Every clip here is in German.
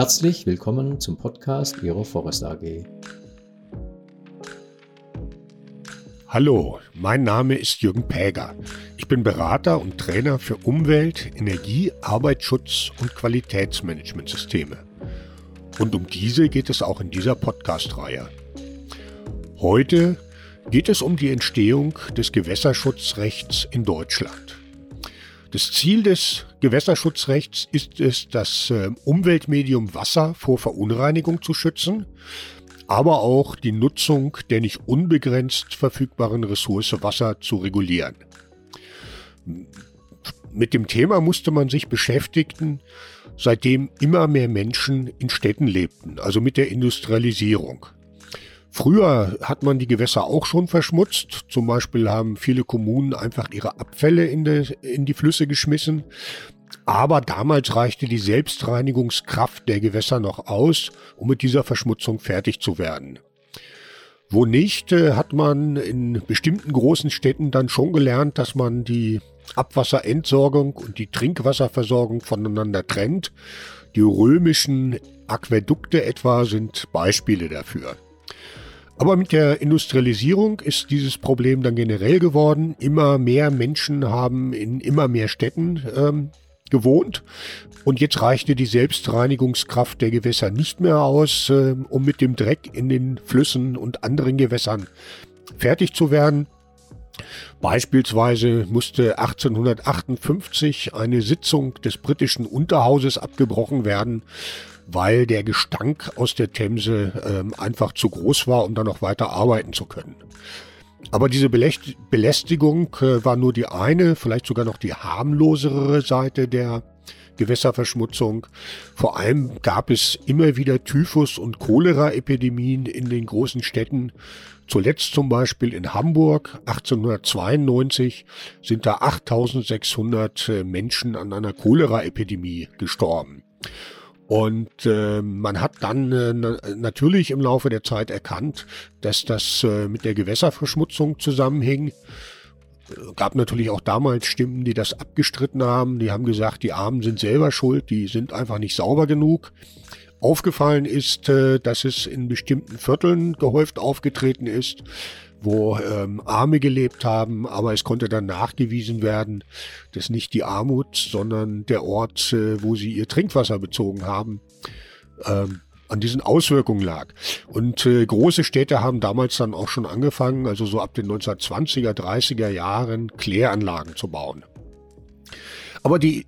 Herzlich willkommen zum Podcast Ihrer Forest AG. Hallo, mein Name ist Jürgen Päger. Ich bin Berater und Trainer für Umwelt, Energie, Arbeitsschutz und Qualitätsmanagementsysteme. Und um diese geht es auch in dieser Podcast-Reihe. Heute geht es um die Entstehung des Gewässerschutzrechts in Deutschland. Das Ziel des Gewässerschutzrechts ist es, das äh, Umweltmedium Wasser vor Verunreinigung zu schützen, aber auch die Nutzung der nicht unbegrenzt verfügbaren Ressource Wasser zu regulieren. Mit dem Thema musste man sich beschäftigen, seitdem immer mehr Menschen in Städten lebten, also mit der Industrialisierung. Früher hat man die Gewässer auch schon verschmutzt. Zum Beispiel haben viele Kommunen einfach ihre Abfälle in die, in die Flüsse geschmissen. Aber damals reichte die Selbstreinigungskraft der Gewässer noch aus, um mit dieser Verschmutzung fertig zu werden. Wo nicht, äh, hat man in bestimmten großen Städten dann schon gelernt, dass man die Abwasserentsorgung und die Trinkwasserversorgung voneinander trennt. Die römischen Aquädukte etwa sind Beispiele dafür. Aber mit der Industrialisierung ist dieses Problem dann generell geworden. Immer mehr Menschen haben in immer mehr Städten ähm, gewohnt. Und jetzt reichte die Selbstreinigungskraft der Gewässer nicht mehr aus, äh, um mit dem Dreck in den Flüssen und anderen Gewässern fertig zu werden. Beispielsweise musste 1858 eine Sitzung des britischen Unterhauses abgebrochen werden, weil der Gestank aus der Themse ähm, einfach zu groß war, um da noch weiter arbeiten zu können. Aber diese Belästigung äh, war nur die eine, vielleicht sogar noch die harmlosere Seite der Gewässerverschmutzung. Vor allem gab es immer wieder Typhus- und Cholera-Epidemien in den großen Städten. Zuletzt zum Beispiel in Hamburg 1892 sind da 8600 äh, Menschen an einer Cholera-Epidemie gestorben. Und äh, man hat dann äh, natürlich im Laufe der Zeit erkannt, dass das äh, mit der Gewässerverschmutzung zusammenhing. Gab natürlich auch damals Stimmen, die das abgestritten haben. Die haben gesagt, die Armen sind selber schuld, die sind einfach nicht sauber genug. Aufgefallen ist, äh, dass es in bestimmten Vierteln gehäuft aufgetreten ist, wo ähm, Arme gelebt haben, aber es konnte dann nachgewiesen werden, dass nicht die Armut, sondern der Ort, äh, wo sie ihr Trinkwasser bezogen haben, ähm, an diesen Auswirkungen lag. Und äh, große Städte haben damals dann auch schon angefangen, also so ab den 1920er, 30er Jahren, Kläranlagen zu bauen. Aber die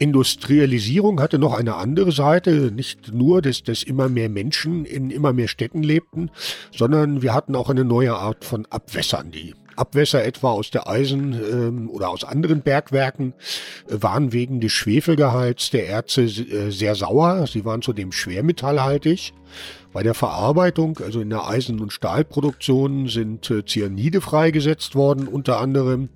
Industrialisierung hatte noch eine andere Seite, nicht nur, dass, dass immer mehr Menschen in immer mehr Städten lebten, sondern wir hatten auch eine neue Art von Abwässern. Die Abwässer etwa aus der Eisen ähm, oder aus anderen Bergwerken äh, waren wegen des Schwefelgehalts der Erze äh, sehr sauer. Sie waren zudem schwermetallhaltig. Bei der Verarbeitung, also in der Eisen- und Stahlproduktion, sind äh, Cyanide freigesetzt worden, unter anderem.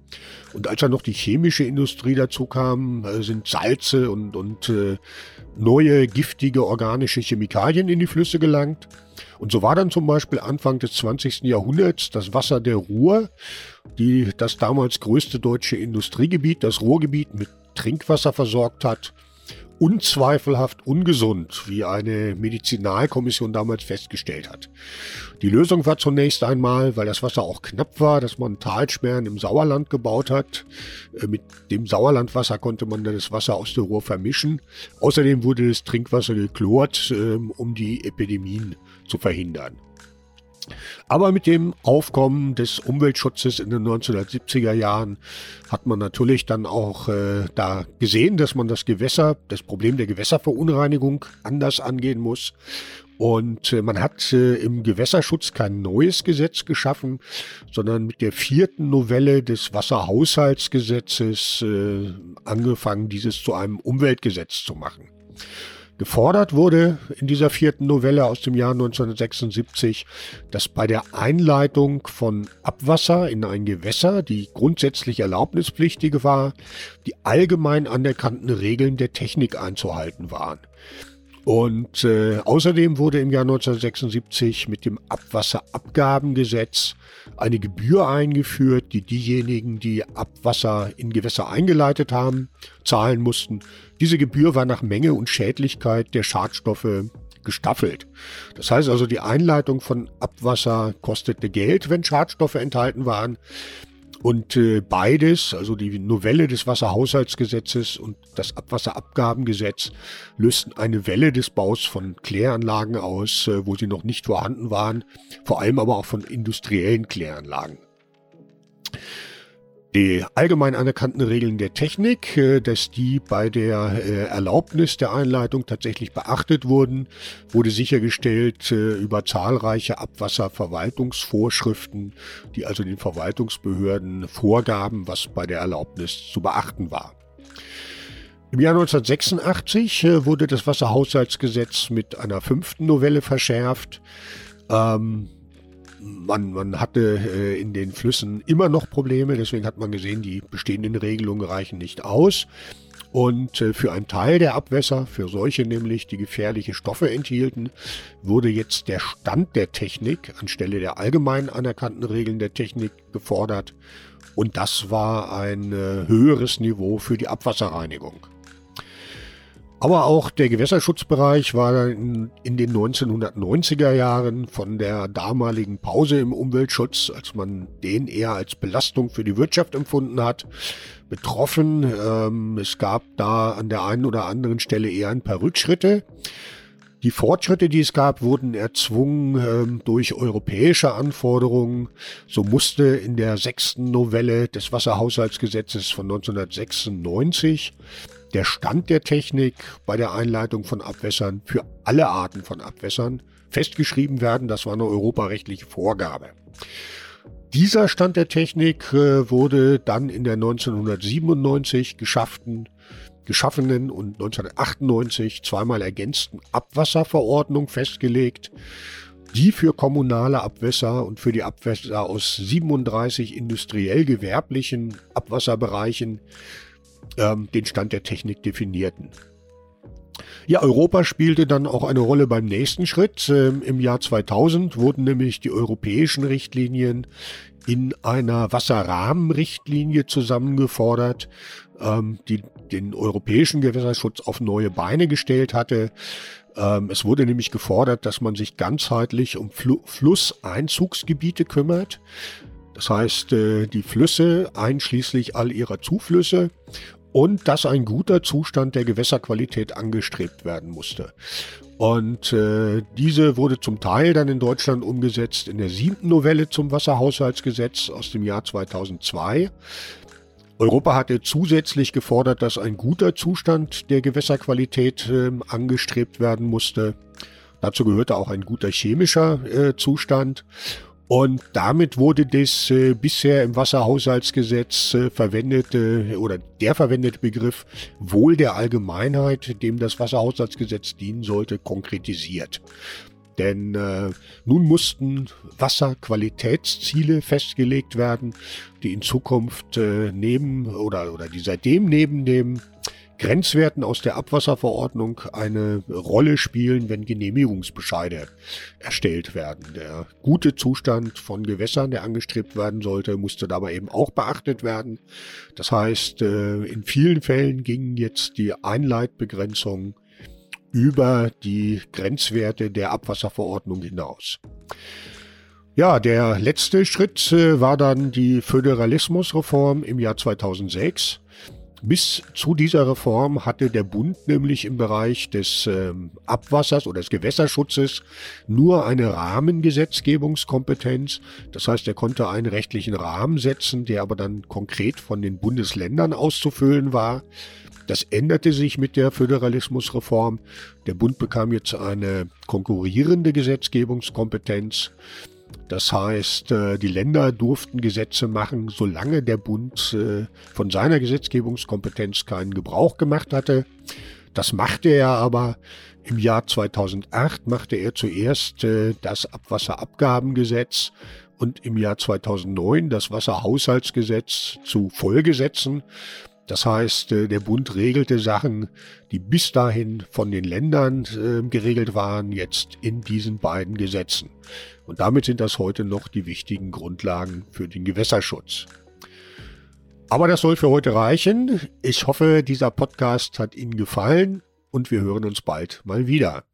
Und als dann noch die chemische Industrie dazu kam, äh, sind Salze und, und äh, neue giftige organische Chemikalien in die Flüsse gelangt. Und so war dann zum Beispiel Anfang des 20. Jahrhunderts das Wasser der Ruhr, die das damals größte deutsche Industriegebiet, das Ruhrgebiet, mit Trinkwasser versorgt hat, unzweifelhaft ungesund, wie eine Medizinalkommission damals festgestellt hat. Die Lösung war zunächst einmal, weil das Wasser auch knapp war, dass man Talsperren im Sauerland gebaut hat. Äh, mit dem Sauerlandwasser konnte man das Wasser aus der Ruhr vermischen. Außerdem wurde das Trinkwasser geklort, ähm, um die Epidemien zu verhindern. Aber mit dem Aufkommen des Umweltschutzes in den 1970er Jahren hat man natürlich dann auch äh, da gesehen, dass man das Gewässer, das Problem der Gewässerverunreinigung anders angehen muss. Und äh, man hat äh, im Gewässerschutz kein neues Gesetz geschaffen, sondern mit der vierten Novelle des Wasserhaushaltsgesetzes äh, angefangen, dieses zu einem Umweltgesetz zu machen. Gefordert wurde in dieser vierten Novelle aus dem Jahr 1976, dass bei der Einleitung von Abwasser in ein Gewässer, die grundsätzlich erlaubnispflichtige war, die allgemein anerkannten Regeln der Technik einzuhalten waren. Und äh, außerdem wurde im Jahr 1976 mit dem Abwasserabgabengesetz eine Gebühr eingeführt, die diejenigen, die Abwasser in Gewässer eingeleitet haben, zahlen mussten. Diese Gebühr war nach Menge und Schädlichkeit der Schadstoffe gestaffelt. Das heißt also, die Einleitung von Abwasser kostete Geld, wenn Schadstoffe enthalten waren. Und äh, beides, also die Novelle des Wasserhaushaltsgesetzes und das Abwasserabgabengesetz, lösten eine Welle des Baus von Kläranlagen aus, äh, wo sie noch nicht vorhanden waren, vor allem aber auch von industriellen Kläranlagen die allgemein anerkannten Regeln der Technik, äh, dass die bei der äh, Erlaubnis der Einleitung tatsächlich beachtet wurden, wurde sichergestellt äh, über zahlreiche Abwasserverwaltungsvorschriften, die also den Verwaltungsbehörden vorgaben, was bei der Erlaubnis zu beachten war. Im Jahr 1986 wurde das Wasserhaushaltsgesetz mit einer fünften Novelle verschärft. Ähm, man, man hatte äh, in den Flüssen immer noch Probleme, deswegen hat man gesehen, die bestehenden Regelungen reichen nicht aus. Und äh, für einen Teil der Abwässer, für solche nämlich, die gefährliche Stoffe enthielten, wurde jetzt der Stand der Technik anstelle der allgemein anerkannten Regeln der Technik gefordert. Und das war ein äh, höheres Niveau für die Abwasserreinigung. Aber auch der Gewässerschutzbereich war in, in, den 1990er Jahren von der damaligen Pause im Umweltschutz, als man den eher als Belastung für die Wirtschaft empfunden hat, betroffen. Ähm, es gab da an der einen oder anderen Stelle eher ein paar Rückschritte. Die Fortschritte, die es gab, wurden erzwungen ähm, durch europäische Anforderungen. So musste in der sechsten Novelle des Wasserhaushaltsgesetzes von 1996 der Stand der Technik bei der Einleitung von Abwässern für alle Arten von Abwässern festgeschrieben werden. Das war eine europarechtliche Vorgabe. Dieser Stand der Technik äh, wurde dann in der 1997 geschafften, geschaffenen und 1998 zweimal ergänzten Abwasserverordnung festgelegt, die für kommunale Abwässer und für die Abwässer aus 37 industriell gewerblichen Abwasserbereichen ähm, den Stand der Technik definierten. Ja, Europa spielte dann auch eine Rolle beim nächsten Schritt. Ähm, Im Jahr 2000 wurden nämlich die europäischen Richtlinien in einer Wasserrahmenrichtlinie zusammengefordert, ähm, die den europäischen Gewässerschutz auf neue Beine gestellt hatte. Ähm, es wurde nämlich gefordert, dass man sich ganzheitlich um Fl Flusseinzugsgebiete kümmert. Das heißt, äh, die Flüsse einschließlich all ihrer Zuflüsse und dass ein guter Zustand der Gewässerqualität angestrebt werden musste. Und äh, diese wurde zum Teil dann in Deutschland umgesetzt in der siebten Novelle zum Wasserhaushaltsgesetz aus dem Jahr 2002. Europa hatte zusätzlich gefordert, dass ein guter Zustand der Gewässerqualität äh, angestrebt werden musste. Dazu gehörte auch ein guter chemischer äh, Zustand. Und damit wurde das äh, bisher im Wasserhaushaltsgesetz äh, verwendete oder der verwendete Begriff Wohl der Allgemeinheit, dem das Wasserhaushaltsgesetz dienen sollte, konkretisiert. Denn äh, nun mussten Wasserqualitätsziele festgelegt werden, die in Zukunft äh, neben oder, oder die seitdem neben dem Grenzwerten aus der Abwasserverordnung eine Rolle spielen, wenn Genehmigungsbescheide erstellt werden. Der gute Zustand von Gewässern, der angestrebt werden sollte, musste dabei eben auch beachtet werden. Das heißt, äh, in vielen Fällen gingen jetzt die Einleitbegrenzungen über die Grenzwerte der Abwasserverordnung hinaus. Ja, der letzte Schritt äh, war dann die Föderalismusreform im Jahr 2006. Bis zu dieser Reform hatte der Bund nämlich im Bereich des ähm, Abwassers oder des Gewässerschutzes nur eine Rahmengesetzgebungskompetenz. Das heißt, er konnte einen rechtlichen Rahmen setzen, der aber dann konkret von den Bundesländern auszufüllen war. Das änderte sich mit der Föderalismusreform. Der Bund bekam jetzt eine konkurrierende Gesetzgebungskompetenz. Das heißt, äh, die Länder durften Gesetze machen, solange der Bund äh, von seiner Gesetzgebungskompetenz keinen Gebrauch gemacht hatte. Das machte er aber. Im Jahr 2008 machte er zuerst äh, das Abwasserabgabengesetz und im Jahr 2009 das Wasserhaushaltsgesetz zu Vollgesetzen. Das heißt, äh, der Bund regelte Sachen, die bis dahin von den Ländern äh, geregelt waren, jetzt in diesen beiden Gesetzen. Und damit sind das heute noch die wichtigen Grundlagen für den Gewässerschutz. Aber das soll für heute reichen. Ich hoffe, dieser Podcast hat Ihnen gefallen und wir hören uns bald mal wieder.